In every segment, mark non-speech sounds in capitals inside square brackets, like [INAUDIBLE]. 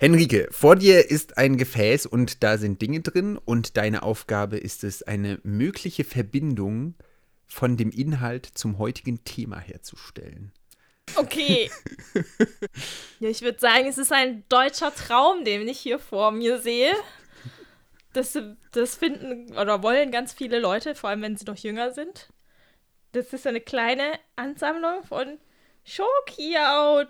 Henrike, vor dir ist ein Gefäß und da sind Dinge drin und deine Aufgabe ist es, eine mögliche Verbindung von dem Inhalt zum heutigen Thema herzustellen. Okay. [LAUGHS] ja, ich würde sagen, es ist ein deutscher Traum, den ich hier vor mir sehe. Das, das finden oder wollen ganz viele Leute, vor allem wenn sie noch jünger sind. Das ist eine kleine Ansammlung von Schoki-Autos.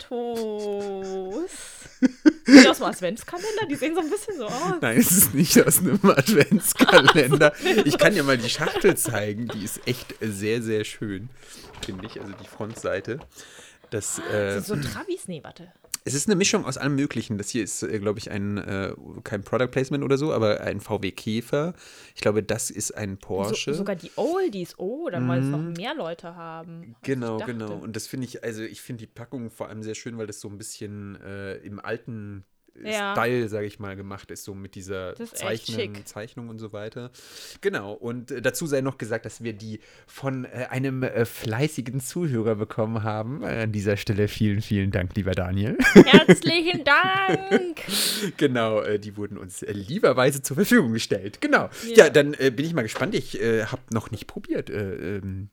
[LAUGHS] Sieht aus dem Adventskalender? Die sehen so ein bisschen so aus. Nein, es ist nicht aus einem [LAUGHS] Adventskalender. Ich kann dir mal die Schachtel zeigen. Die ist echt sehr, sehr schön, finde ich. Also die Frontseite. Das, äh, das sind so Travis? Nee, warte. Es ist eine Mischung aus allem Möglichen. Das hier ist, äh, glaube ich, ein, äh, kein Product Placement oder so, aber ein VW Käfer. Ich glaube, das ist ein Porsche. So, sogar die Oldies, oh, dann mal es noch mhm. mehr Leute haben. Genau, genau. Und das finde ich, also ich finde die Packung vor allem sehr schön, weil das so ein bisschen äh, im alten ja. Style, sage ich mal, gemacht ist, so mit dieser Zeichnung, Zeichnung und so weiter. Genau, und äh, dazu sei noch gesagt, dass wir die von äh, einem äh, fleißigen Zuhörer bekommen haben. Äh, an dieser Stelle vielen, vielen Dank, lieber Daniel. Herzlichen Dank! [LAUGHS] genau, äh, die wurden uns äh, lieberweise zur Verfügung gestellt. Genau. Ja, ja dann bin ich mal gespannt. Ich habe noch nicht probiert. Ähm,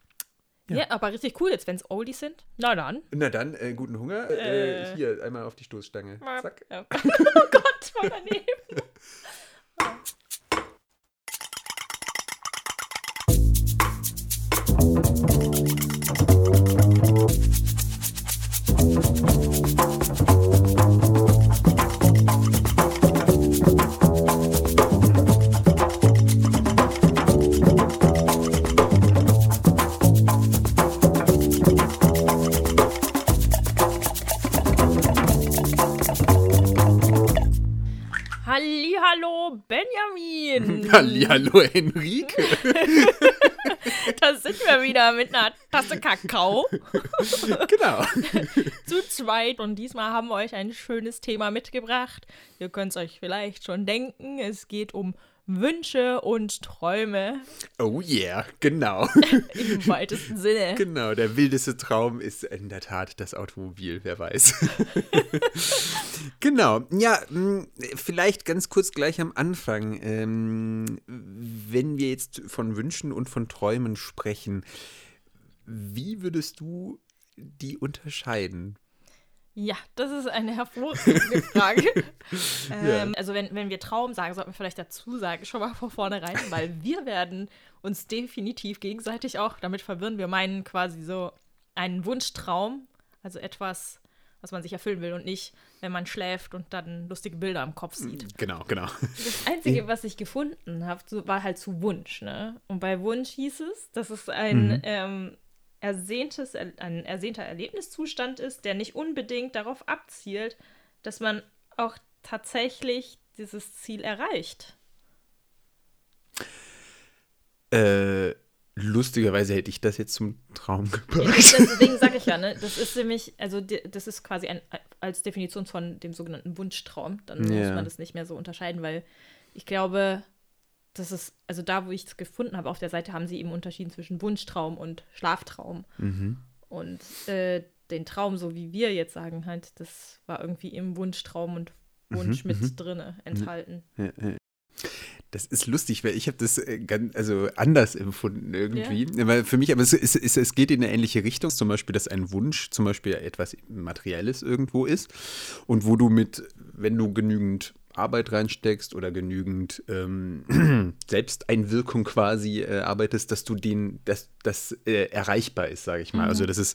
ja. ja. aber richtig cool jetzt, wenn es Oldies sind. Na dann. Na dann, äh, guten Hunger. Äh, äh, hier, einmal auf die Stoßstange. Zack. Ja. [LAUGHS] oh Gott, mal daneben. [LAUGHS] Benjamin. [LAUGHS] Hallo, Henrike. [LAUGHS] da sind wir wieder mit einer Tasse Kakao. [LAUGHS] genau. Zu zweit. Und diesmal haben wir euch ein schönes Thema mitgebracht. Ihr könnt es euch vielleicht schon denken. Es geht um Wünsche und Träume. Oh yeah, genau. [LAUGHS] Im [LAUGHS] weitesten Sinne. Genau, der wildeste Traum ist in der Tat das Automobil, wer weiß. [LAUGHS] genau, ja, hm, vielleicht ganz kurz gleich am Anfang. Ähm, wenn wir jetzt von Wünschen und von Träumen sprechen, wie würdest du die unterscheiden? Ja, das ist eine hervorragende Frage. [LAUGHS] ähm, Also wenn, wenn wir Traum sagen, sollten wir vielleicht dazu sagen, schon mal von vornherein, weil wir werden uns definitiv gegenseitig auch damit verwirren. Wir meinen quasi so einen Wunschtraum, also etwas, was man sich erfüllen will und nicht, wenn man schläft und dann lustige Bilder am Kopf sieht. Genau, genau. Das Einzige, [LAUGHS] was ich gefunden habe, war halt zu Wunsch. Ne? Und bei Wunsch hieß es, dass es ein mhm. ähm, ersehntes, ein ersehnter Erlebniszustand ist, der nicht unbedingt darauf abzielt, dass man auch tatsächlich dieses Ziel erreicht. Äh, lustigerweise hätte ich das jetzt zum Traum gebracht. Ja, deswegen sage ich ja, ne, das ist nämlich, also das ist quasi ein, als Definition von dem sogenannten Wunschtraum. Dann ja. muss man das nicht mehr so unterscheiden, weil ich glaube, das ist, also da, wo ich es gefunden habe, auf der Seite haben sie eben unterschieden zwischen Wunschtraum und Schlaftraum. Mhm. Und äh, den Traum, so wie wir jetzt sagen, halt, das war irgendwie im Wunschtraum und Wunsch mhm, mit mhm. drinne enthalten. Ja, ja. Das ist lustig, weil ich habe das äh, ganz, also anders empfunden irgendwie. Ja. Weil für mich, aber es, es, es, es geht in eine ähnliche Richtung. Zum Beispiel, dass ein Wunsch zum Beispiel etwas Materielles irgendwo ist und wo du mit, wenn du genügend Arbeit reinsteckst oder genügend ähm, [CLEARS THROAT] Selbsteinwirkung quasi äh, arbeitest, dass du den, dass das äh, erreichbar ist, sage ich mal. Also, mhm. Also dass es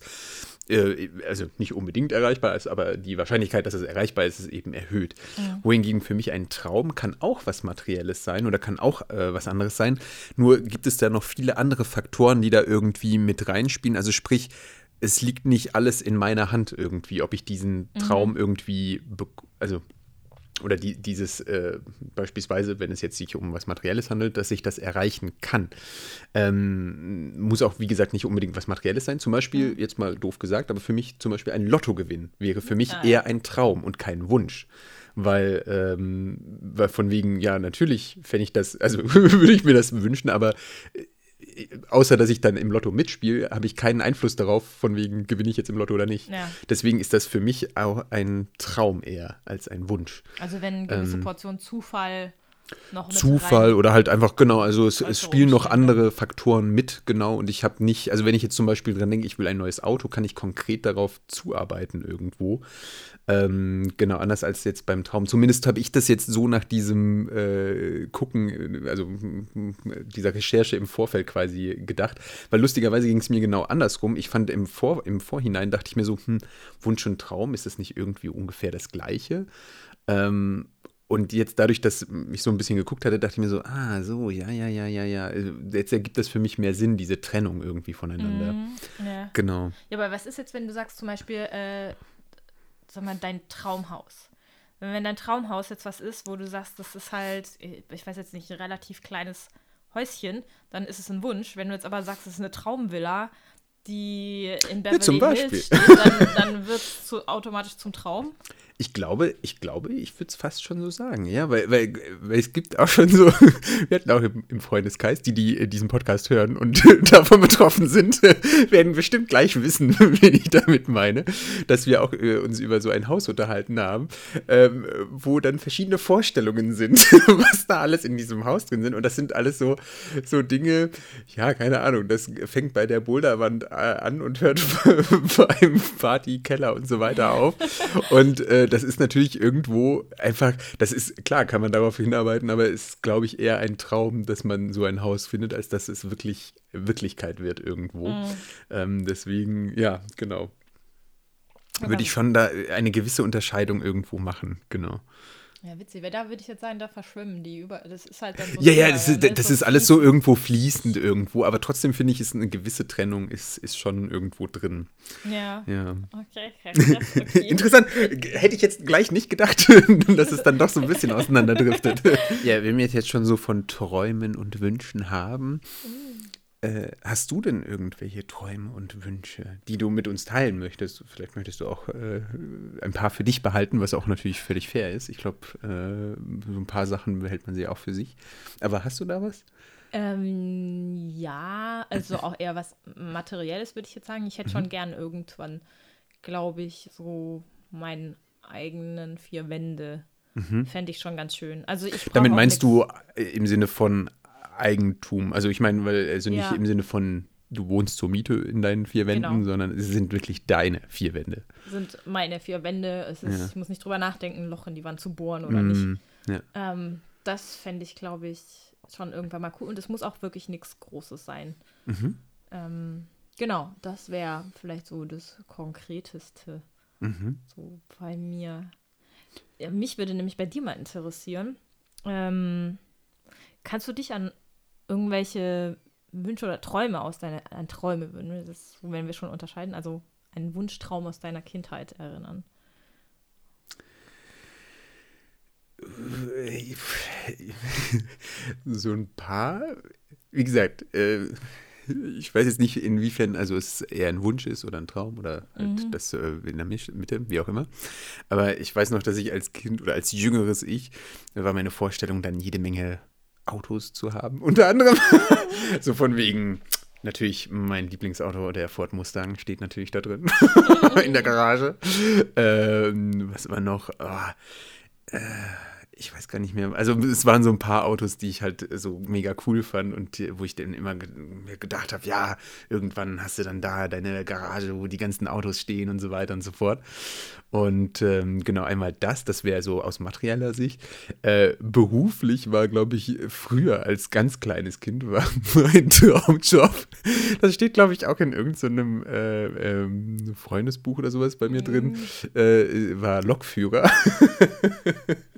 äh, also nicht unbedingt erreichbar ist, aber die Wahrscheinlichkeit, dass es erreichbar ist, ist eben erhöht. Mhm. Wohingegen für mich ein Traum kann auch was Materielles sein oder kann auch äh, was anderes sein. Nur gibt es da noch viele andere Faktoren, die da irgendwie mit reinspielen. Also sprich, es liegt nicht alles in meiner Hand irgendwie, ob ich diesen mhm. Traum mhm. irgendwie, also oder die, dieses äh, beispielsweise, wenn es jetzt sich um was Materielles handelt, dass ich das erreichen kann. Ähm, muss auch, wie gesagt, nicht unbedingt was Materielles sein. Zum Beispiel, jetzt mal doof gesagt, aber für mich zum Beispiel ein Lottogewinn wäre für mich ah, eher ein Traum und kein Wunsch. Weil, ähm, weil von wegen, ja, natürlich fände ich das, also [LAUGHS] würde ich mir das wünschen, aber außer dass ich dann im Lotto mitspiele, habe ich keinen Einfluss darauf, von wegen gewinne ich jetzt im Lotto oder nicht. Ja. Deswegen ist das für mich auch ein Traum eher als ein Wunsch. Also wenn eine gewisse ähm, Portion Zufall Zufall rein. oder halt einfach, genau, also es, es spielen noch andere Faktoren mit, genau. Und ich habe nicht, also wenn ich jetzt zum Beispiel dran denke, ich will ein neues Auto, kann ich konkret darauf zuarbeiten irgendwo. Ähm, genau, anders als jetzt beim Traum. Zumindest habe ich das jetzt so nach diesem äh, Gucken, also dieser Recherche im Vorfeld quasi gedacht. Weil lustigerweise ging es mir genau andersrum. Ich fand im, Vor im Vorhinein, dachte ich mir so, hm, Wunsch und Traum, ist das nicht irgendwie ungefähr das Gleiche? Ähm, und jetzt dadurch, dass ich so ein bisschen geguckt hatte, dachte ich mir so, ah, so, ja, ja, ja, ja, ja. Also, jetzt ergibt das für mich mehr Sinn, diese Trennung irgendwie voneinander. Mm, ja. Genau. Ja, aber was ist jetzt, wenn du sagst zum Beispiel, äh, sag mal, dein Traumhaus. Wenn dein Traumhaus jetzt was ist, wo du sagst, das ist halt, ich weiß jetzt nicht, ein relativ kleines Häuschen, dann ist es ein Wunsch. Wenn du jetzt aber sagst, es ist eine Traumvilla, die in Beverly ja, Hills steht, dann, dann [LAUGHS] wird es automatisch zum Traum. Ich glaube, ich glaube, ich würde es fast schon so sagen, ja, weil, weil, weil, es gibt auch schon so, [LAUGHS] wir hatten auch im, im Freundeskreis, die, die diesen Podcast hören und [LAUGHS] davon betroffen sind, werden bestimmt gleich wissen, wen ich damit meine, dass wir auch äh, uns über so ein Haus unterhalten haben, ähm, wo dann verschiedene Vorstellungen sind, was da alles in diesem Haus drin sind. Und das sind alles so, so Dinge, ja, keine Ahnung, das fängt bei der Boulderwand äh, an und hört [LAUGHS] beim Partykeller und so weiter auf. Und äh, das ist natürlich irgendwo einfach, das ist, klar, kann man darauf hinarbeiten, aber es ist, glaube ich, eher ein Traum, dass man so ein Haus findet, als dass es wirklich Wirklichkeit wird irgendwo. Mhm. Ähm, deswegen, ja, genau. Würde ich schon da eine gewisse Unterscheidung irgendwo machen, genau. Ja, witzig, weil da würde ich jetzt sagen, da verschwimmen die über. Das ist halt dann so. Ja, ja, das ist, das ist alles so irgendwo fließend irgendwo, aber trotzdem finde ich, ist eine gewisse Trennung ist, ist schon irgendwo drin. Ja. Ja. Okay, okay. [LAUGHS] Interessant. Hätte ich jetzt gleich nicht gedacht, [LAUGHS] dass es dann doch so ein bisschen [LAUGHS] auseinanderdriftet. ja, wenn wir jetzt schon so von Träumen und Wünschen haben. Mhm äh, hast du denn irgendwelche Träume und Wünsche, die du mit uns teilen möchtest? Vielleicht möchtest du auch äh, ein paar für dich behalten, was auch natürlich völlig fair ist. Ich glaube, äh, so ein paar Sachen behält man sie auch für sich. Aber hast du da was? Ähm, ja, also auch eher was Materielles, würde ich jetzt sagen. Ich hätte mhm. schon gern irgendwann, glaube ich, so meinen eigenen vier Wände. Mhm. Fände ich schon ganz schön. Also ich Damit meinst du im Sinne von Eigentum. Also ich meine, weil also nicht ja. im Sinne von du wohnst zur Miete in deinen vier Wänden, genau. sondern es sind wirklich deine vier Wände. Sind meine vier Wände. Es ist, ja. Ich muss nicht drüber nachdenken, ein Loch in die Wand zu bohren oder mm, nicht. Ja. Ähm, das fände ich, glaube ich, schon irgendwann mal cool. Und es muss auch wirklich nichts Großes sein. Mhm. Ähm, genau, das wäre vielleicht so das Konkreteste. Mhm. So bei mir. Ja, mich würde nämlich bei dir mal interessieren. Ähm, kannst du dich an irgendwelche Wünsche oder Träume aus deiner, an Träume, wenn wir, das, wenn wir schon unterscheiden, also einen Wunschtraum aus deiner Kindheit erinnern? [LAUGHS] So ein paar. Wie gesagt, äh, ich weiß jetzt nicht, inwiefern, also es eher ein Wunsch ist oder ein Traum oder halt mhm. das äh, in der Mitte, wie auch immer. Aber ich weiß noch, dass ich als Kind oder als jüngeres Ich, war meine Vorstellung dann jede Menge Autos zu haben. [LAUGHS] Unter anderem so von wegen, natürlich mein Lieblingsauto, der Ford Mustang, steht natürlich da drin [LAUGHS] in der Garage. Ähm, was war noch? Oh, äh, ich weiß gar nicht mehr. Also es waren so ein paar Autos, die ich halt so mega cool fand und die, wo ich dann immer ge mir gedacht habe, ja, irgendwann hast du dann da deine Garage, wo die ganzen Autos stehen und so weiter und so fort. Und ähm, genau einmal das, das wäre so aus materieller Sicht. Äh, beruflich war, glaube ich, früher als ganz kleines Kind war [LAUGHS] mein Traumjob. Das steht, glaube ich, auch in irgendeinem so äh, ähm, Freundesbuch oder sowas bei mir mhm. drin. Äh, war Lokführer. [LAUGHS]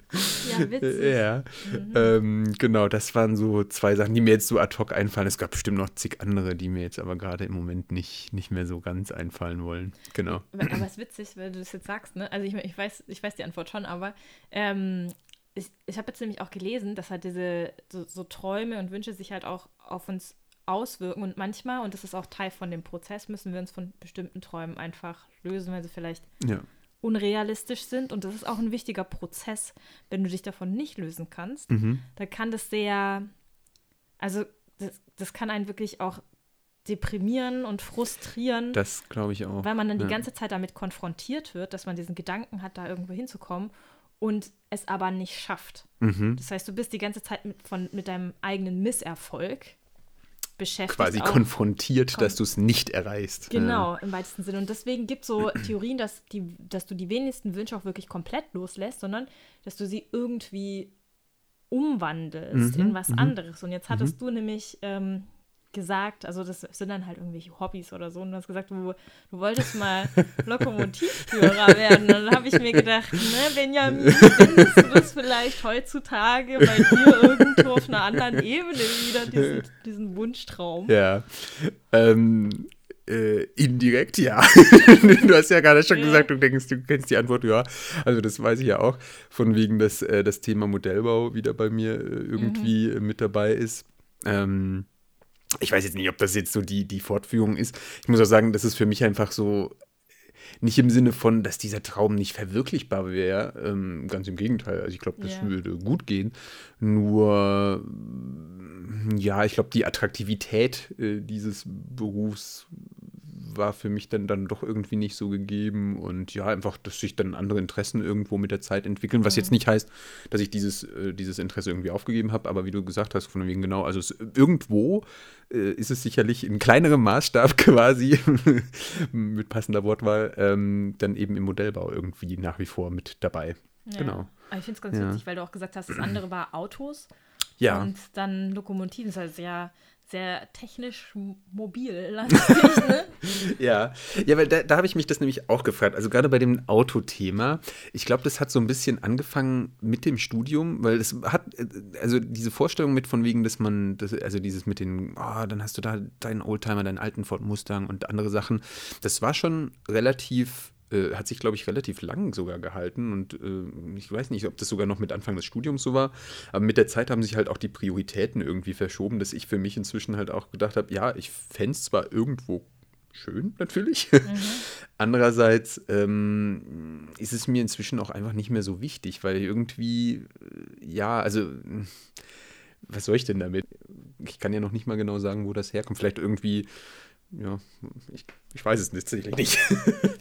Ja, [LAUGHS] witzig. Ja, mhm. ähm, genau, das waren so zwei Sachen, die mir jetzt so ad hoc einfallen. Es gab bestimmt noch zig andere, die mir jetzt aber gerade im Moment nicht, nicht mehr so ganz einfallen wollen. Genau. Aber, es ist witzig, wenn du das jetzt sagst, ne? Also ich, ich, weiß, ich weiß die Antwort schon, aber ähm, ich, ich habe jetzt nämlich auch gelesen, dass halt diese so, so Träume und Wünsche sich halt auch auf uns auswirken und manchmal, und das ist auch Teil von dem Prozess, müssen wir uns von bestimmten Träumen einfach lösen, weil sie vielleicht ja unrealistisch sind. Und das ist auch ein wichtiger Prozess. Wenn du dich davon nicht lösen kannst, mhm. dann kann das sehr, also das, das kann einen wirklich auch deprimieren und frustrieren. Das glaube ich auch. Weil man dann ja. die ganze Zeit damit konfrontiert wird, dass man diesen Gedanken hat, da irgendwo hinzukommen und es aber nicht schafft. Mhm. Das heißt, du bist die ganze Zeit mit, von, mit deinem eigenen Misserfolg beschäftigt. Quasi konfrontiert, Kon dass du es nicht erreichst. Genau, im weitesten Sinne. Und deswegen gibt es so [CLEARS THROAT] Theorien, dass, die, dass du die wenigsten Wünsche auch wirklich komplett loslässt, sondern dass du sie irgendwie umwandelst mhm, in was mhm. anderes. Und jetzt hattest mhm. du nämlich ähm, gesagt, also das sind dann halt irgendwelche Hobbys oder so, und du hast gesagt, du, du wolltest mal [LAUGHS] Lokomotivführer werden. Und dann habe ich mir gedacht, ne, Benjamin, [LAUGHS] findest du das vielleicht heutzutage bei dir irgendwo auf einer anderen Ebene wieder, diesen, [LAUGHS] diesen Wunschtraum? Ja. Ähm, äh, indirekt, ja. du hast ja gerade schon ja. gesagt, du denkst, du kennst die Antwort, ja. Also das weiß ich ja auch, von wegen, dass äh, das Thema Modellbau wieder bei mir äh, irgendwie mhm. mit dabei ist. Ähm, ich weiß jetzt nicht, ob das jetzt so die, die Fortführung ist. Ich muss auch sagen, das ist für mich einfach so, nicht im Sinne von, dass dieser Traum nicht verwirklichbar wäre. Ähm, ganz im Gegenteil. Also ich glaube, das yeah. würde gut gehen. Nur, ja, ich glaube, die Attraktivität äh, dieses Berufs war für mich dann, dann doch irgendwie nicht so gegeben und ja, einfach, dass sich dann andere Interessen irgendwo mit der Zeit entwickeln, was mhm. jetzt nicht heißt, dass ich dieses, äh, dieses Interesse irgendwie aufgegeben habe, aber wie du gesagt hast, von wegen genau, also es, irgendwo äh, ist es sicherlich in kleinerem Maßstab [LAUGHS] quasi, [LAUGHS] mit passender Wortwahl, ähm, dann eben im Modellbau irgendwie nach wie vor mit dabei. Ja. Genau. Aber ich finde es ganz ja. witzig, weil du auch gesagt hast, das andere war Autos. Ja. Und dann Lokomotiven, das heißt ja sehr technisch mobil [LAUGHS] ne? [LAUGHS] ja. ja, weil da, da habe ich mich das nämlich auch gefragt. Also gerade bei dem Autothema, ich glaube, das hat so ein bisschen angefangen mit dem Studium, weil es hat, also diese Vorstellung mit von wegen, dass man, das, also dieses mit den, oh, dann hast du da deinen Oldtimer, deinen alten Ford Mustang und andere Sachen, das war schon relativ äh, hat sich, glaube ich, relativ lang sogar gehalten. Und äh, ich weiß nicht, ob das sogar noch mit Anfang des Studiums so war. Aber mit der Zeit haben sich halt auch die Prioritäten irgendwie verschoben, dass ich für mich inzwischen halt auch gedacht habe, ja, ich fände es zwar irgendwo schön, natürlich. [LAUGHS] Mhm. Andererseits ähm, ist es mir inzwischen auch einfach nicht mehr so wichtig, weil irgendwie, äh, ja, also was soll ich denn damit? Ich kann ja noch nicht mal genau sagen, wo das herkommt. Vielleicht irgendwie ja, ich, ich weiß es tatsächlich nicht.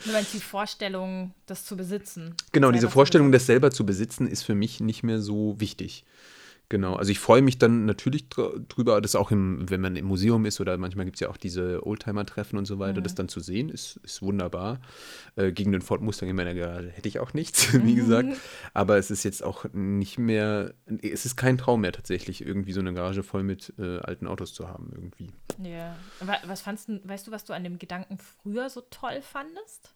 Du meinst die Vorstellung, das zu besitzen? Genau, diese Vorstellung, das selber zu besitzen, ist für mich nicht mehr so wichtig. Genau, also ich freue mich dann natürlich drüber, das auch im, wenn man im Museum ist oder manchmal gibt es ja auch diese Oldtimer-Treffen und so weiter, mhm. das dann zu sehen, ist, ist wunderbar. Äh, gegen den Ford Mustang in meiner Garage hätte ich auch nichts, [LAUGHS] wie gesagt. Aber es ist jetzt auch nicht mehr, es ist kein Traum mehr tatsächlich, irgendwie so eine Garage voll mit äh, alten Autos zu haben, irgendwie. Ja, was fandst du, weißt du, was du an dem Gedanken früher so toll fandest?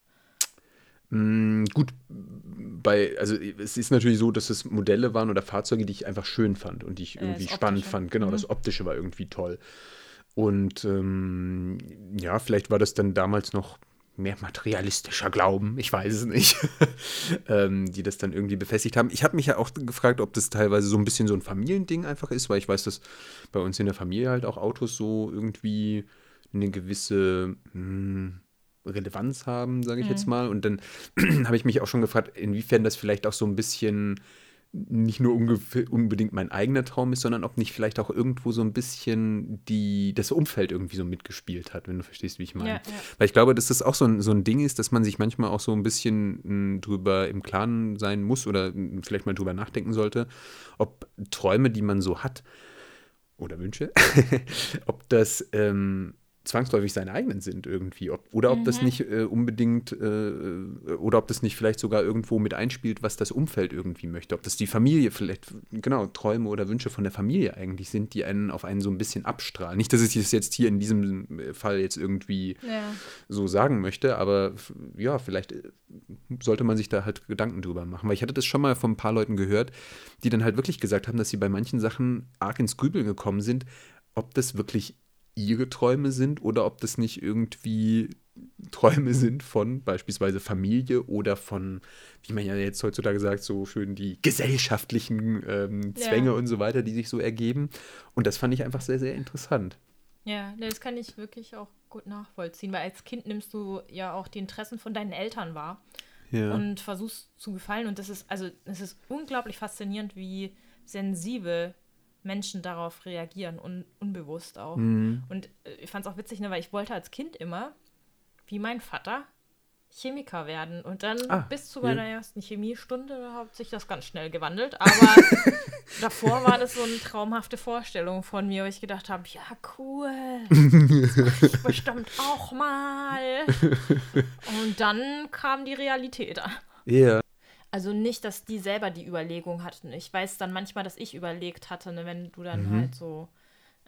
Mm, gut, bei, also es ist natürlich so, dass es Modelle waren oder Fahrzeuge, die ich einfach schön fand und die ich irgendwie äh, spannend fand. Genau, mhm. das Optische war irgendwie toll. Und ähm, ja, vielleicht war das dann damals noch mehr materialistischer Glauben, ich weiß es nicht, [LAUGHS] ähm, die das dann irgendwie befestigt haben. Ich habe mich ja auch gefragt, ob das teilweise so ein bisschen so ein Familiending einfach ist, weil ich weiß, dass bei uns in der Familie halt auch Autos so irgendwie eine gewisse mh, hm, Relevanz haben, sage ich mhm. jetzt mal. Und dann [CLEARS THROAT] habe ich mich auch schon gefragt, inwiefern das vielleicht auch so ein bisschen nicht nur unbedingt mein eigener Traum ist, sondern ob nicht vielleicht auch irgendwo so ein bisschen die, das Umfeld irgendwie so mitgespielt hat, wenn du verstehst, wie ich meine. Ja, ja. Weil ich glaube, dass das auch so ein, so ein Ding ist, dass man sich manchmal auch so ein bisschen m, drüber im Klaren sein muss oder m, vielleicht mal drüber nachdenken sollte, ob Träume, die man so hat, oder Wünsche, [LAUGHS] ob das ähm, zwangsläufig seine eigenen sind irgendwie. Ob, oder ob mhm. das nicht äh, unbedingt, äh, oder ob das nicht vielleicht sogar irgendwo mit einspielt, was das Umfeld irgendwie möchte. Ob das die Familie vielleicht, genau, Träume oder Wünsche von der Familie eigentlich sind, die einen auf einen so ein bisschen abstrahlen. Nicht, dass ich das jetzt hier in diesem äh, Fall jetzt irgendwie ja. so sagen möchte, aber ja, vielleicht äh, sollte man sich da halt Gedanken drüber machen. Weil ich hatte das schon mal von ein paar Leuten gehört, die dann halt wirklich gesagt haben, dass sie bei manchen Sachen arg ins Grübeln gekommen sind, ob das wirklich ihre Träume sind oder ob das nicht irgendwie Träume sind von beispielsweise Familie oder von, wie man ja jetzt heutzutage sagt, so schön die gesellschaftlichen ähm, Zwänge ja. und so weiter, die sich so ergeben. Und das fand ich einfach sehr, sehr interessant. Ja, das kann ich wirklich auch gut nachvollziehen, weil als Kind nimmst du ja auch die Interessen von deinen Eltern wahr ja. und versuchst zu gefallen. Und das ist, also, es ist unglaublich faszinierend, wie sensibel Menschen darauf reagieren, un unbewusst auch. Mhm. Und äh, ich fand es auch witzig, ne, weil ich wollte als Kind immer, wie mein Vater, Chemiker werden. Und dann ah, bis zu meiner ja. ersten Chemiestunde hat sich das ganz schnell gewandelt. Aber [LAUGHS] davor war das so eine traumhafte Vorstellung von mir, wo ich gedacht habe, ja cool, [LAUGHS] das mache ich bestimmt auch mal. [LAUGHS] Und dann kam die Realität. Ja. Yeah. Also nicht, dass die selber die Überlegung hatten. Ich weiß dann manchmal, dass ich überlegt hatte, ne, wenn du dann mhm. halt so,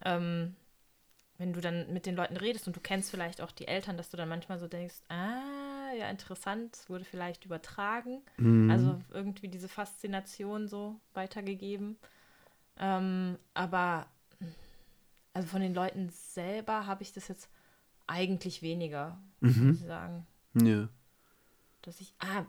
ähm, wenn du dann mit den Leuten redest und du kennst vielleicht auch die Eltern, dass du dann manchmal so denkst, ah, ja, interessant, es wurde vielleicht übertragen. Mhm. Also irgendwie diese Faszination so weitergegeben. Ähm, aber also von den Leuten selber habe ich das jetzt eigentlich weniger, mhm. muss ich sagen. Ja. Dass ich, ah,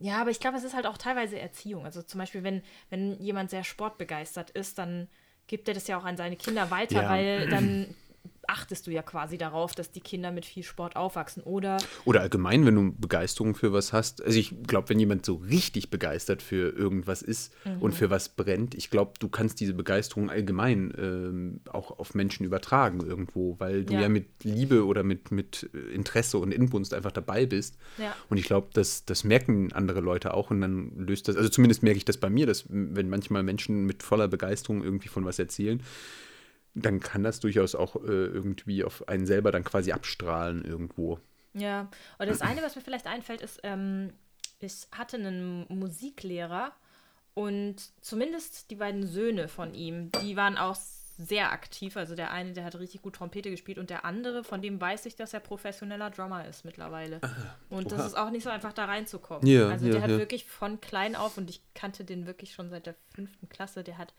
ja, aber ich glaube, es ist halt auch teilweise Erziehung. Also zum Beispiel, wenn, wenn jemand sehr sportbegeistert ist, dann gibt er das ja auch an seine Kinder weiter, ja. weil dann [CLEARS THROAT] achtest du ja quasi darauf, dass die Kinder mit viel Sport aufwachsen, oder? Oder allgemein, wenn du Begeisterung für was hast. Also ich glaube, wenn jemand so richtig begeistert für irgendwas ist mhm. und für was brennt, ich glaube, du kannst diese Begeisterung allgemein ähm, auch auf Menschen übertragen irgendwo, weil du ja, ja mit Liebe oder mit, mit Interesse und Inbrunst einfach dabei bist. Ja. Und ich glaube, das, das merken andere Leute auch und dann löst das, also zumindest merke ich das bei mir, dass wenn manchmal Menschen mit voller Begeisterung irgendwie von was erzählen, dann kann das durchaus auch äh, irgendwie auf einen selber dann quasi abstrahlen irgendwo. Ja, und das eine, was mir vielleicht einfällt, ist, ähm, ich hatte einen Musiklehrer und zumindest die beiden Söhne von ihm, die waren auch sehr aktiv. Also der eine, der hat richtig gut Trompete gespielt und der andere, von dem weiß ich, dass er professioneller Drummer ist mittlerweile. Ah, und Oha. das ist auch nicht so einfach da reinzukommen. Ja, also der ja, hat ja. wirklich von klein auf und ich kannte den wirklich schon seit der fünften Klasse. Der hat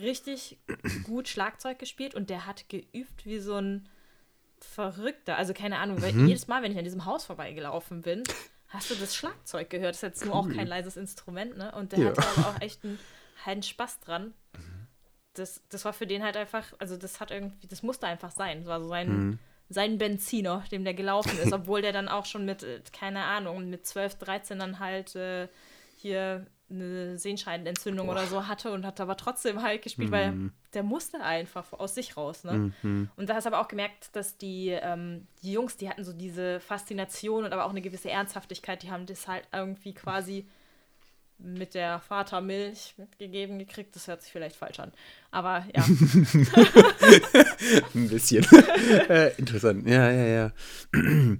richtig gut Schlagzeug gespielt und der hat geübt wie so ein Verrückter. Also keine Ahnung, weil mhm. jedes Mal, wenn ich an diesem Haus vorbeigelaufen bin, hast du das Schlagzeug gehört. Das ist jetzt cool. nur auch kein leises Instrument, ne? Und der ja. hatte aber auch echt einen heiden Spaß dran. Das, das war für den halt einfach, also das hat irgendwie, das musste einfach sein. Das war so sein, mhm. sein Benziner, dem der gelaufen ist, [LAUGHS] obwohl der dann auch schon mit, äh, keine Ahnung, mit 12, 13 dann halt äh, hier eine Sehenscheidenentzündung Boah. oder so hatte und hat aber trotzdem halt gespielt, mhm. weil der musste einfach aus sich raus. Ne? Mhm. Und da hast du aber auch gemerkt, dass die, ähm, die Jungs, die hatten so diese Faszination und aber auch eine gewisse Ernsthaftigkeit, die haben das halt irgendwie quasi mit der Vatermilch mitgegeben gekriegt. Das hört sich vielleicht falsch an. Aber ja. [LAUGHS] Ein bisschen. [LAUGHS] äh, interessant. Ja, ja, ja. [CLEARS THROAT]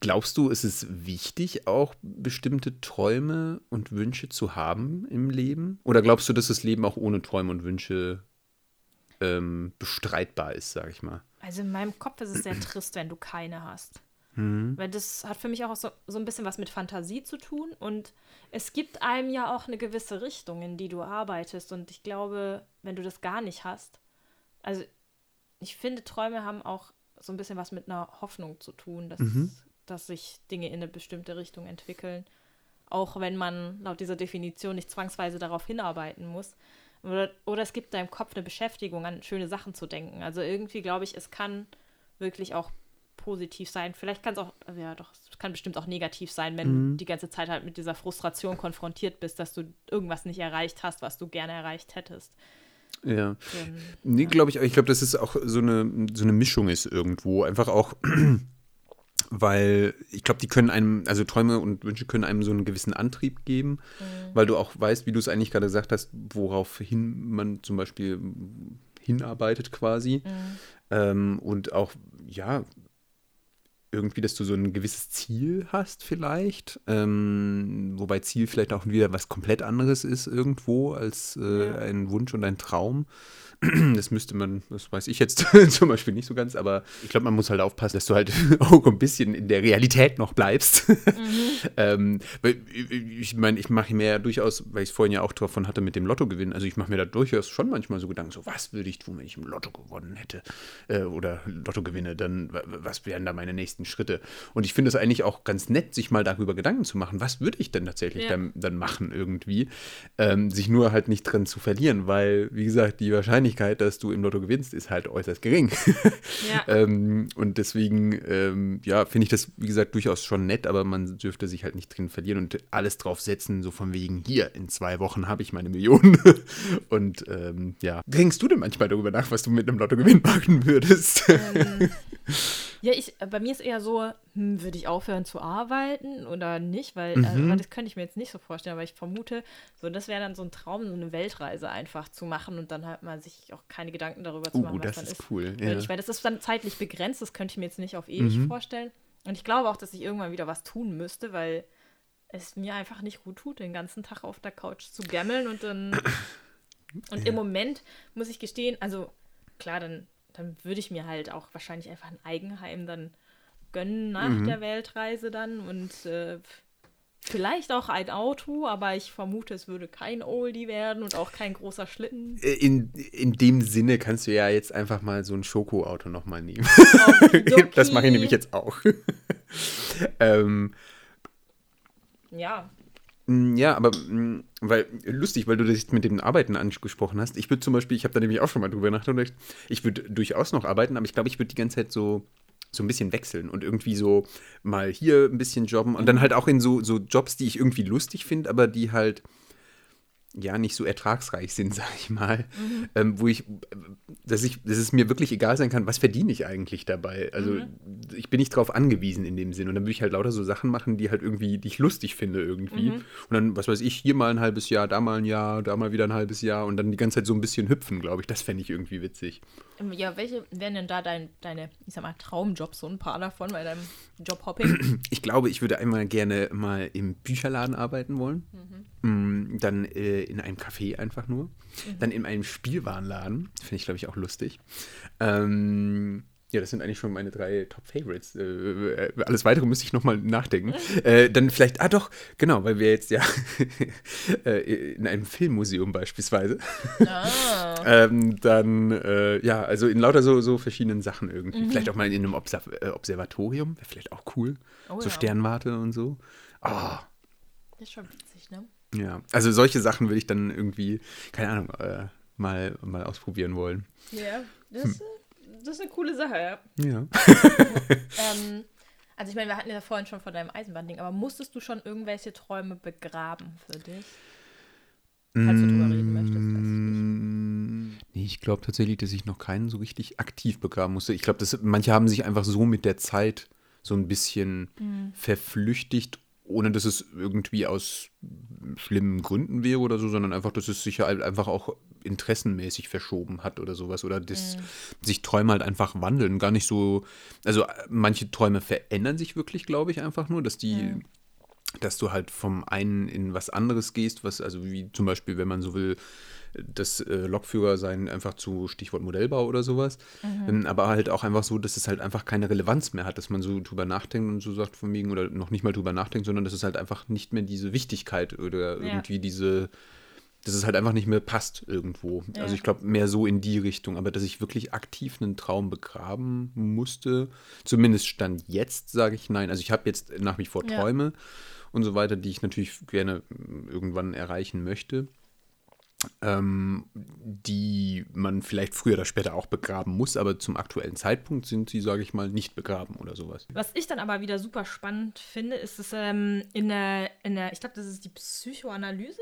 Glaubst du, ist es wichtig, auch bestimmte Träume und Wünsche zu haben im Leben? Oder glaubst du, dass das Leben auch ohne Träume und Wünsche ähm, bestreitbar ist, sag ich mal? Also in meinem Kopf ist es sehr trist, wenn du keine hast. Mhm. Weil das hat für mich auch so, so ein bisschen was mit Fantasie zu tun. Und es gibt einem ja auch eine gewisse Richtung, in die du arbeitest. Und ich glaube, wenn du das gar nicht hast, also ich finde, Träume haben auch so ein bisschen was mit einer Hoffnung zu tun, dass, mhm. dass sich Dinge in eine bestimmte Richtung entwickeln. Auch wenn man laut dieser Definition nicht zwangsweise darauf hinarbeiten muss. Oder, oder es gibt deinem Kopf eine Beschäftigung, an schöne Sachen zu denken. Also irgendwie glaube ich, es kann wirklich auch positiv sein. Vielleicht kann es auch, ja doch, es kann bestimmt auch negativ sein, wenn mhm. du die ganze Zeit halt mit dieser Frustration konfrontiert bist, dass du irgendwas nicht erreicht hast, was du gerne erreicht hättest. Ja. Nee, glaube ich, ich glaube, dass es auch so eine, so eine Mischung ist irgendwo. Einfach auch, [CLEARS THROAT] weil ich glaube, die können einem, also Träume und Wünsche können einem so einen gewissen Antrieb geben, mhm. weil du auch weißt, wie du es eigentlich gerade gesagt hast, woraufhin man zum Beispiel hinarbeitet quasi. Mhm. Ähm, und auch, ja, irgendwie, dass du so ein gewisses Ziel hast vielleicht, ähm, wobei Ziel vielleicht auch wieder was komplett anderes ist irgendwo als äh, ja. ein Wunsch und ein Traum. [CLEARS THROAT] Das müsste man, das weiß ich jetzt [LAUGHS] zum Beispiel nicht so ganz, aber ich glaube, man muss halt aufpassen, dass du halt [LAUGHS] auch ein bisschen in der Realität noch bleibst. [LAUGHS] Mhm. ähm, ich meine, ich mache mir ja durchaus, weil ich es vorhin ja auch davon hatte mit dem Lottogewinn, also ich mache mir da durchaus schon manchmal so Gedanken, so was würde ich tun, wenn ich im Lotto gewonnen hätte äh, oder Lotto gewinne, dann was wären da meine nächsten nächsten Schritte. Und ich finde es eigentlich auch ganz nett, sich mal darüber Gedanken zu machen, was würde ich denn tatsächlich ja. dann, dann machen irgendwie. Ähm, sich nur halt nicht drin zu verlieren, weil, wie gesagt, die Wahrscheinlichkeit, dass du im Lotto gewinnst, ist halt äußerst gering. [LAUGHS] Ja. ähm, und deswegen, ähm, ja, finde ich das, wie gesagt, durchaus schon nett, aber man dürfte sich halt nicht drin verlieren und alles drauf setzen, so von wegen, hier, in zwei Wochen habe ich meine Millionen. [LAUGHS] und ähm, ja, denkst du denn manchmal darüber nach, was du mit einem Lottogewinn machen würdest? Ähm, [LAUGHS] ja, ich, bei mir ist eher so, hm, würde ich aufhören zu arbeiten oder nicht? Weil äh, mhm. äh, das könnte ich mir jetzt nicht so vorstellen, aber ich vermute, so das wäre dann so ein Traum, so eine Weltreise einfach zu machen und dann halt mal sich auch keine Gedanken darüber zu uh, machen, was das ist. ist. cool. Ja. Ich, weil das ist dann zeitlich begrenzt, das könnte ich mir jetzt nicht auf ewig mhm. vorstellen. Und ich glaube auch, dass ich irgendwann wieder was tun müsste, weil es mir einfach nicht gut tut, den ganzen Tag auf der Couch zu gammeln und dann. [COUGHS] Und ja. im Moment muss ich gestehen, also klar, dann, dann würde ich mir halt auch wahrscheinlich einfach ein Eigenheim dann gönnen nach mhm. der Weltreise dann und äh, vielleicht auch ein Auto, aber ich vermute, es würde kein Oldie werden und auch kein großer Schlitten. Äh, in, in dem Sinne kannst du ja jetzt einfach mal so ein Schokoauto nochmal nehmen. [LAUGHS] das mache ich nämlich jetzt auch. [LAUGHS] ähm, ja. Ja, aber weil lustig, weil du das mit dem Arbeiten angesprochen hast. Ich würde zum Beispiel, ich habe da nämlich auch schon mal drüber nachgedacht, ich würde durchaus noch arbeiten, aber ich glaube, ich würde die ganze Zeit so so ein bisschen wechseln und irgendwie so mal hier ein bisschen jobben und dann halt auch in so, so Jobs, die ich irgendwie lustig finde, aber die halt ja nicht so ertragsreich sind, [LAUGHS] sag ich mal, mhm. ähm, wo ich, dass ich, dass es mir wirklich egal sein kann, was verdiene ich eigentlich dabei. Also mhm. ich bin nicht darauf angewiesen in dem Sinn. Und dann würde ich halt lauter so Sachen machen, die halt irgendwie, die ich lustig finde irgendwie. Mhm. Und dann, was weiß ich, hier mal ein halbes Jahr, da mal ein Jahr, da mal wieder ein halbes Jahr und dann die ganze Zeit so ein bisschen hüpfen, glaube ich. Das fände ich irgendwie witzig. Ähm, ja, welche wären denn da dein, deine, ich sag mal, Traumjobs, so ein paar davon bei deinem Jobhopping? Ich glaube, ich würde einmal gerne mal im Bücherladen arbeiten wollen. Mhm. Mm, dann äh, in einem Café einfach nur. Mhm. Dann in einem Spielwarenladen. Finde ich, glaube ich, auch lustig. Ähm, ja, das sind eigentlich schon meine drei Top-Favorites. Äh, äh, alles weitere müsste ich nochmal nachdenken. [LAUGHS] äh, dann vielleicht, ah doch, genau, weil wir jetzt ja [LAUGHS] äh, in einem Filmmuseum beispielsweise. Ah. [LAUGHS] ähm, dann, äh, ja, also in lauter so, so verschiedenen Sachen irgendwie. Mhm. Vielleicht auch mal in einem Observ äh, Observatorium, wäre vielleicht auch cool. Oh, so ja. Sternwarte und so. Ah. Oh. Das ist schon witzig, ne? Ja, also solche Sachen würde ich dann irgendwie, keine Ahnung, mal, mal ausprobieren wollen. Ja, das hm das ist eine coole Sache, ja. Ja. [LAUGHS] ähm, also ich meine, wir hatten ja vorhin schon von deinem Eisenbahnding, aber musstest du schon irgendwelche Träume begraben für dich? Falls du drüber reden möchtest, weiß ich nicht. Nee, ich glaube tatsächlich, dass ich noch keinen so richtig aktiv begraben musste. Ich glaube, manche haben sich einfach so mit der Zeit so ein bisschen mhm. verflüchtigt ohne dass es irgendwie aus schlimmen Gründen wäre oder so, sondern einfach, dass es sich halt einfach auch interessenmäßig verschoben hat oder sowas. Oder dass mhm. sich Träume halt einfach wandeln. Gar nicht so. Also manche Träume verändern sich wirklich, glaube ich, einfach nur, dass die. Mhm. Dass du halt vom einen in was anderes gehst, was, also wie zum Beispiel, wenn man so will, das äh, Lokführer sein einfach zu Stichwort Modellbau oder sowas. Mhm. Ähm, aber halt auch einfach so, dass es halt einfach keine Relevanz mehr hat, dass man so drüber nachdenkt und so sagt von wegen oder noch nicht mal drüber nachdenkt, sondern dass es halt einfach nicht mehr diese Wichtigkeit oder ja. irgendwie diese dass es halt einfach nicht mehr passt irgendwo. Ja. Also ich glaube mehr so in die Richtung, aber dass ich wirklich aktiv einen Traum begraben musste, zumindest stand jetzt, sage ich nein. Also ich habe jetzt nach wie vor Träume ja. Und so weiter, die ich natürlich gerne irgendwann erreichen möchte ähm, die man vielleicht früher oder später auch begraben muss, aber zum aktuellen Zeitpunkt sind sie, sage ich mal, nicht begraben oder sowas. Was ich dann aber wieder super spannend finde, ist es ähm, in der, in der, ich glaube, das ist die Psychoanalyse.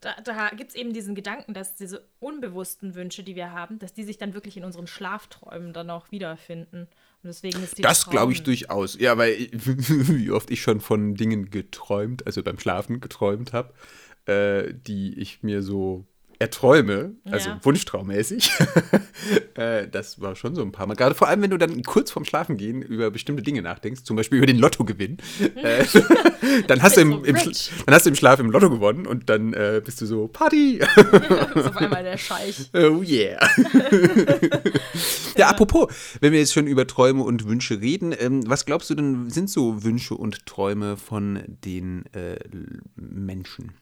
Da, da gibt es eben diesen Gedanken, dass diese unbewussten Wünsche, die wir haben, dass die sich dann wirklich in unseren Schlafträumen dann auch wiederfinden. Und deswegen ist die Das glaube ich durchaus. Ja, weil [LAUGHS] wie oft ich schon von Dingen geträumt, also beim Schlafen geträumt habe, äh, die ich mir so erträume, also ja. wunschtraummäßig. [LAUGHS] äh, das war schon so ein paar Mal. Gerade vor allem, wenn du dann kurz vorm Schlafengehen über bestimmte Dinge nachdenkst, zum Beispiel über den Lottogewinn, äh, [LAUGHS] dann, hast du im, im dann hast du im Schlaf im Lotto gewonnen und dann äh, bist du so, Party! [LAUGHS] ist auf einmal der Scheich. Oh yeah. ja, apropos, wenn wir jetzt schon über Träume und Wünsche reden, ähm, was glaubst du denn, sind so Wünsche und Träume von den äh, Menschen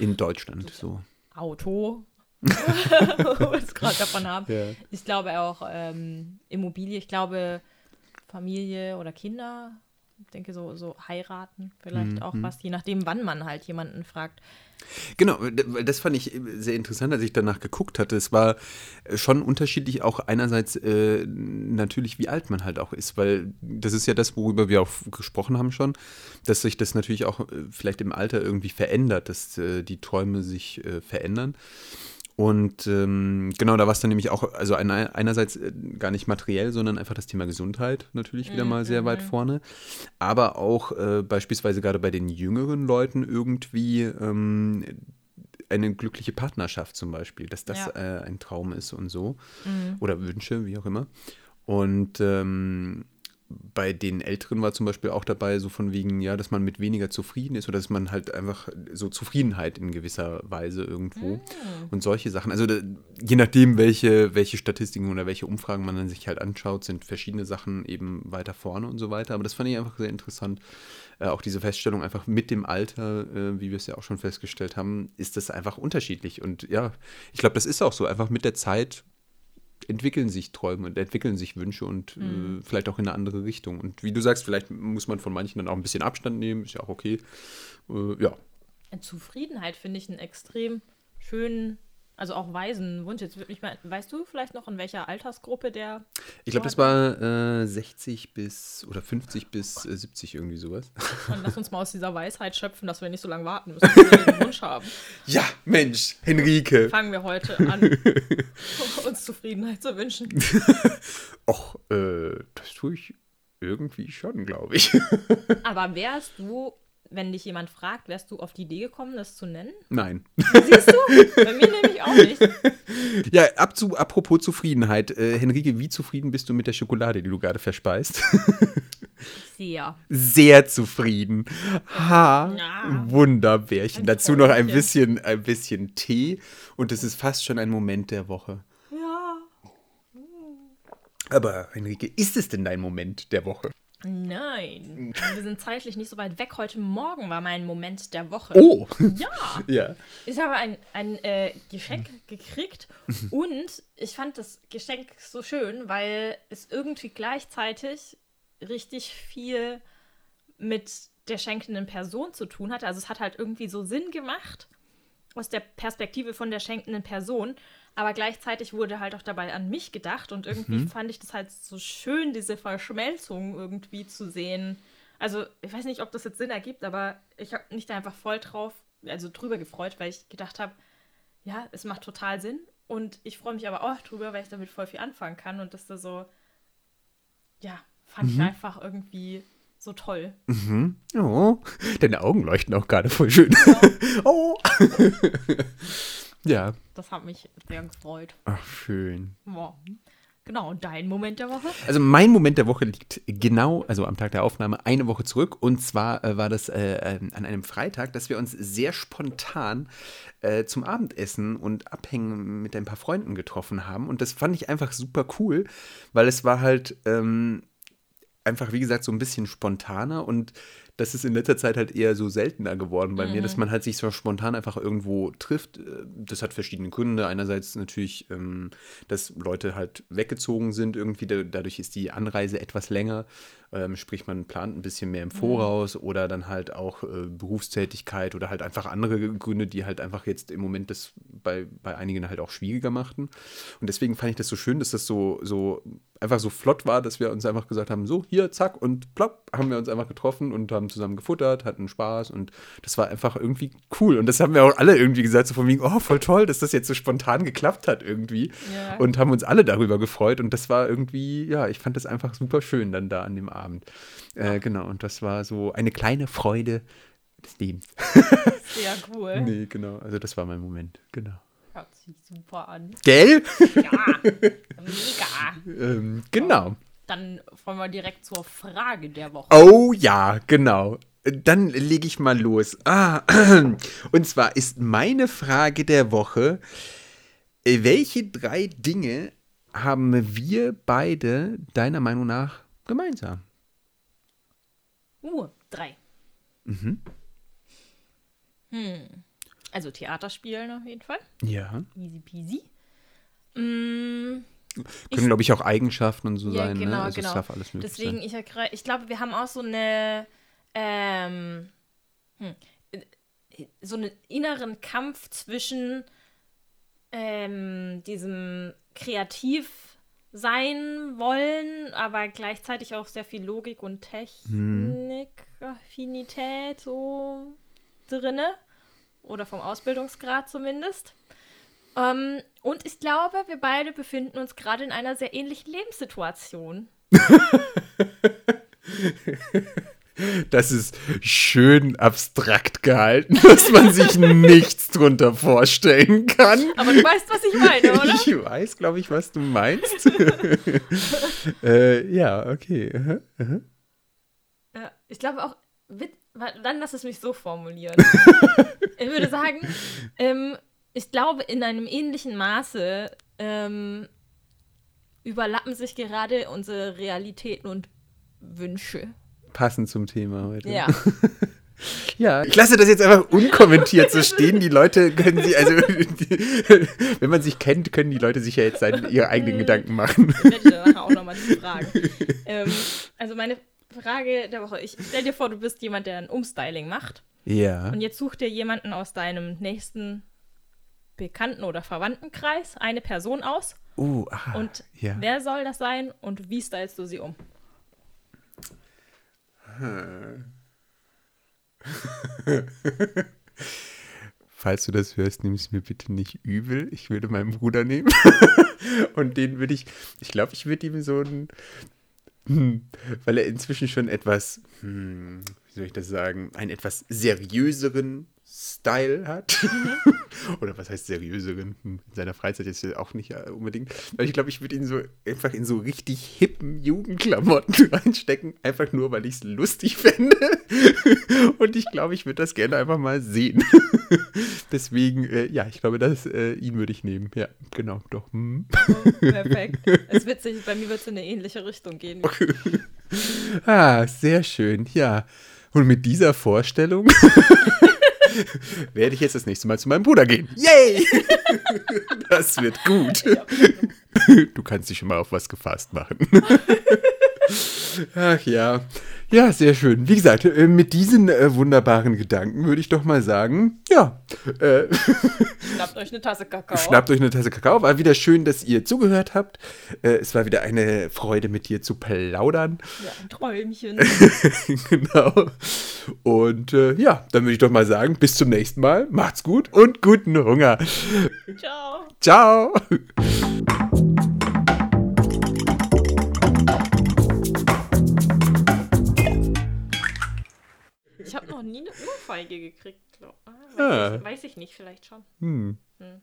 in Deutschland so? Auto, wo wir es gerade davon haben. Ja. Ich glaube auch ähm, Immobilie. Ich glaube, Familie oder Kinder. Ich denke, so, so heiraten vielleicht mhm. auch was, je nachdem, wann man halt jemanden fragt. Genau, das fand ich sehr interessant, als ich danach geguckt hatte. Es war schon unterschiedlich, auch einerseits äh, natürlich, wie alt man halt auch ist, weil das ist ja das, worüber wir auch gesprochen haben schon, dass sich das natürlich auch äh, vielleicht im Alter irgendwie verändert, dass äh, die Träume sich äh, verändern. Und ähm, genau, da war es dann nämlich auch, also einer, einerseits äh, gar nicht materiell, sondern einfach das Thema Gesundheit natürlich wieder mal sehr weit mhm. vorne. Aber auch äh, beispielsweise gerade bei den jüngeren Leuten irgendwie ähm, eine glückliche Partnerschaft zum Beispiel, dass das ja. äh, ein Traum ist und so. Mhm. Oder Wünsche, wie auch immer. Und ähm, bei den Älteren war zum Beispiel auch dabei, so von wegen, ja, dass man mit weniger zufrieden ist oder dass man halt einfach so Zufriedenheit in gewisser Weise irgendwo mm. und solche Sachen. Also da, je nachdem, welche, welche Statistiken oder welche Umfragen man dann sich halt anschaut, sind verschiedene Sachen eben weiter vorne und so weiter. Aber das fand ich einfach sehr interessant. Äh, auch diese Feststellung einfach mit dem Alter, äh, wie wir es ja auch schon festgestellt haben, ist das einfach unterschiedlich. Und ja, ich glaube, das ist auch so. Einfach mit der Zeit entwickeln sich Träume und entwickeln sich Wünsche und äh, mhm. äh, vielleicht auch in eine andere Richtung. Und wie du sagst, vielleicht muss man von manchen dann auch ein bisschen Abstand nehmen, ist ja auch okay. Äh, ja. Zufriedenheit finde ich einen extrem schönen also auch Waisenwunsch. Jetzt würde mich mal, weißt du vielleicht noch, in welcher Altersgruppe der. Ich glaube, das war äh, 60 bis oder 50 bis äh, 70 irgendwie sowas. Dann lass uns mal aus dieser Weisheit schöpfen, dass wir nicht so lange warten müssen, [LAUGHS] bis wir den Wunsch haben. Ja, Mensch, Henrike. Fangen wir heute an, [LAUGHS] uns Zufriedenheit zu wünschen. [LAUGHS] Och, äh, das tue ich irgendwie schon, glaube ich. Aber wärst du wenn dich jemand fragt, wärst du auf die Idee gekommen, das zu nennen? Nein. Siehst du? Bei mir nämlich auch nicht. [LAUGHS] Ja, ab zu, apropos Zufriedenheit. Äh, Henrike, wie zufrieden bist du mit der Schokolade, die du gerade verspeist? [LAUGHS] Sehr. Sehr zufrieden. Ha, ja. Wunderbärchen. Ein Dazu noch ein bisschen, ein bisschen Tee und es ist fast schon ein Moment der Woche. Ja. Aber Henrike, ist es denn dein Moment der Woche? Nein, wir sind zeitlich nicht so weit weg. Heute Morgen war mein Moment der Woche. Oh! Ja! [LAUGHS] ja. Ich habe ein, ein äh, Geschenk gekriegt [LAUGHS] und ich fand das Geschenk so schön, weil es irgendwie gleichzeitig richtig viel mit der schenkenden Person zu tun hatte. Also es hat halt irgendwie so Sinn gemacht aus der Perspektive von der schenkenden Person, aber gleichzeitig wurde halt auch dabei an mich gedacht und irgendwie mhm. fand ich das halt so schön, diese Verschmelzung irgendwie zu sehen. Also, ich weiß nicht, ob das jetzt Sinn ergibt, aber ich habe mich da einfach voll drauf, also drüber gefreut, weil ich gedacht habe, ja, es macht total Sinn. Und ich freue mich aber auch drüber, weil ich damit voll viel anfangen kann und das da so, ja, fand mhm. ich einfach irgendwie so toll. Mhm. Oh, deine Augen leuchten auch gerade voll schön. Ja. [LAUGHS] oh. Ja. Das hat mich sehr gefreut. Ach, schön. Ja. Genau, und dein Moment der Woche? Also mein Moment der Woche liegt genau, also am Tag der Aufnahme, eine Woche zurück. Und zwar äh, war das äh, äh, an einem Freitag, dass wir uns sehr spontan äh, zum Abendessen und Abhängen mit ein paar Freunden getroffen haben. Und das fand ich einfach super cool, weil es war halt ähm, einfach, wie gesagt, so ein bisschen spontaner und das ist in letzter Zeit halt eher so seltener geworden bei mhm. mir, dass mhm. man halt sich so spontan einfach irgendwo trifft. Äh, das hat verschiedene Gründe. Einerseits natürlich, ähm, dass Leute halt weggezogen sind irgendwie, dadurch ist die Anreise etwas länger. Ähm, sprich, man plant ein bisschen mehr im mhm. Voraus oder dann halt auch äh, Berufstätigkeit oder halt einfach andere Gründe, die halt einfach jetzt im Moment das bei, bei einigen halt auch schwieriger machten. Und deswegen fand ich das so schön, dass das so, so einfach so flott war, dass wir uns einfach gesagt haben, so hier, zack und plopp, haben wir uns einfach getroffen und haben zusammen gefuttert, hatten Spaß und das war einfach irgendwie cool. Und das haben wir auch alle irgendwie gesagt, so von wegen, oh, voll toll, dass das jetzt so spontan geklappt hat irgendwie. Ja. Und haben uns alle darüber gefreut und das war irgendwie, ja, ich fand das einfach super schön dann da an dem Abend. Äh, genau, und das war so eine kleine Freude des Lebens. [LAUGHS] Sehr cool. nee, genau, also das war mein Moment, genau. Hört sich super an. Gell? Ja, [LAUGHS] mega. ähm, genau. Dann wollen wir direkt zur Frage der Woche. Oh ja, genau. Dann lege ich mal los. Ah, [CLEARS THROAT] und zwar ist meine Frage der Woche, welche drei Dinge haben wir beide deiner Meinung nach gemeinsam? Uh, drei. Mhm. Hm. Also Theater spielen auf jeden Fall. Ja. Easy peasy. Mm, Können, glaube ich, auch Eigenschaften und so ja, sein. Genau, ne? Also genau. es darf alles möglich Deswegen, sein. ich, ich glaube, wir haben auch so eine, ähm, hm, so einen inneren Kampf zwischen ähm, diesem kreativ sein wollen, aber gleichzeitig auch sehr viel Logik und Technik, Affinität so drinne. Oder vom Ausbildungsgrad zumindest. Ähm, und ich glaube, wir beide befinden uns gerade in einer sehr ähnlichen Lebenssituation. [LAUGHS] Das ist schön abstrakt gehalten, [LAUGHS] dass man sich nichts drunter vorstellen kann. Aber du weißt, was ich meine, oder? Ich weiß, glaube ich, was du meinst. [LAUGHS] äh, ja, okay. Aha, aha. Ich glaube auch, dann lass es mich so formulieren. [LAUGHS] ich würde sagen, ähm, ich glaube, in einem ähnlichen Maße ähm, überlappen sich gerade unsere Realitäten und Wünsche. Passend zum Thema heute. Ja. [LAUGHS] Ja, ich lasse das jetzt einfach unkommentiert so stehen. Die Leute können sie, also die, [LAUGHS] wenn man sich kennt, können die Leute sich ja jetzt seine, ihre eigenen Gedanken machen. Das werde ich danach auch nochmal fragen. ähm, also meine Frage der Woche. Ich stell dir vor, du bist jemand, der ein Umstyling macht. Ja. Und jetzt such dir jemanden aus deinem nächsten Bekannten- oder Verwandtenkreis, eine Person aus. Uh, aha, Und ja. wer soll das sein und wie stylst du sie um? [LAUGHS] Falls du das hörst, nimm es mir bitte nicht übel. Ich würde meinen Bruder nehmen. [LAUGHS] Und den würde ich, ich glaube, ich würde ihm so ein, hm, weil er inzwischen schon etwas, hm, wie soll ich das sagen, einen etwas seriöseren Style hat. [LAUGHS] Oder was heißt seriöseren? In seiner Freizeit jetzt auch nicht äh, unbedingt. Weil ich glaube, ich würde ihn so einfach in so richtig hippen Jugendklamotten [LAUGHS] reinstecken. Einfach nur, weil ich es lustig fände. [LAUGHS] Und ich glaube, ich würde das gerne einfach mal sehen. Deswegen, äh, ja, ich glaube, das, äh, ihn würde ich nehmen. Ja, genau, doch. Hm. Oh, perfekt. Es ist witzig, bei mir wird es in eine ähnliche Richtung gehen. Ah, sehr schön, ja. Und mit dieser Vorstellung [LAUGHS] werde ich jetzt das nächste Mal zu meinem Bruder gehen. Yay! [LAUGHS] Das wird gut. Du kannst dich schon mal auf was gefasst machen. [LAUGHS] Ach ja. Ja, sehr schön. Wie gesagt, äh, mit diesen äh, wunderbaren Gedanken würde ich doch mal sagen, ja, äh, [LAUGHS] Schnappt euch eine Tasse Kakao. Schnappt euch eine Tasse Kakao. War wieder schön, dass ihr zugehört habt. Äh, es war wieder eine Freude, mit dir zu plaudern. Ja, ein Träumchen. [LAUGHS] genau. Und äh, ja, dann würde ich doch mal sagen, bis zum nächsten Mal. Macht's gut und guten Hunger. Ciao. Ciao. Ich habe noch nie eine Ohrfeige gekriegt. Glaub. Ah, weiß, Ah. ich, weiß ich nicht, vielleicht schon. Hm. Hm.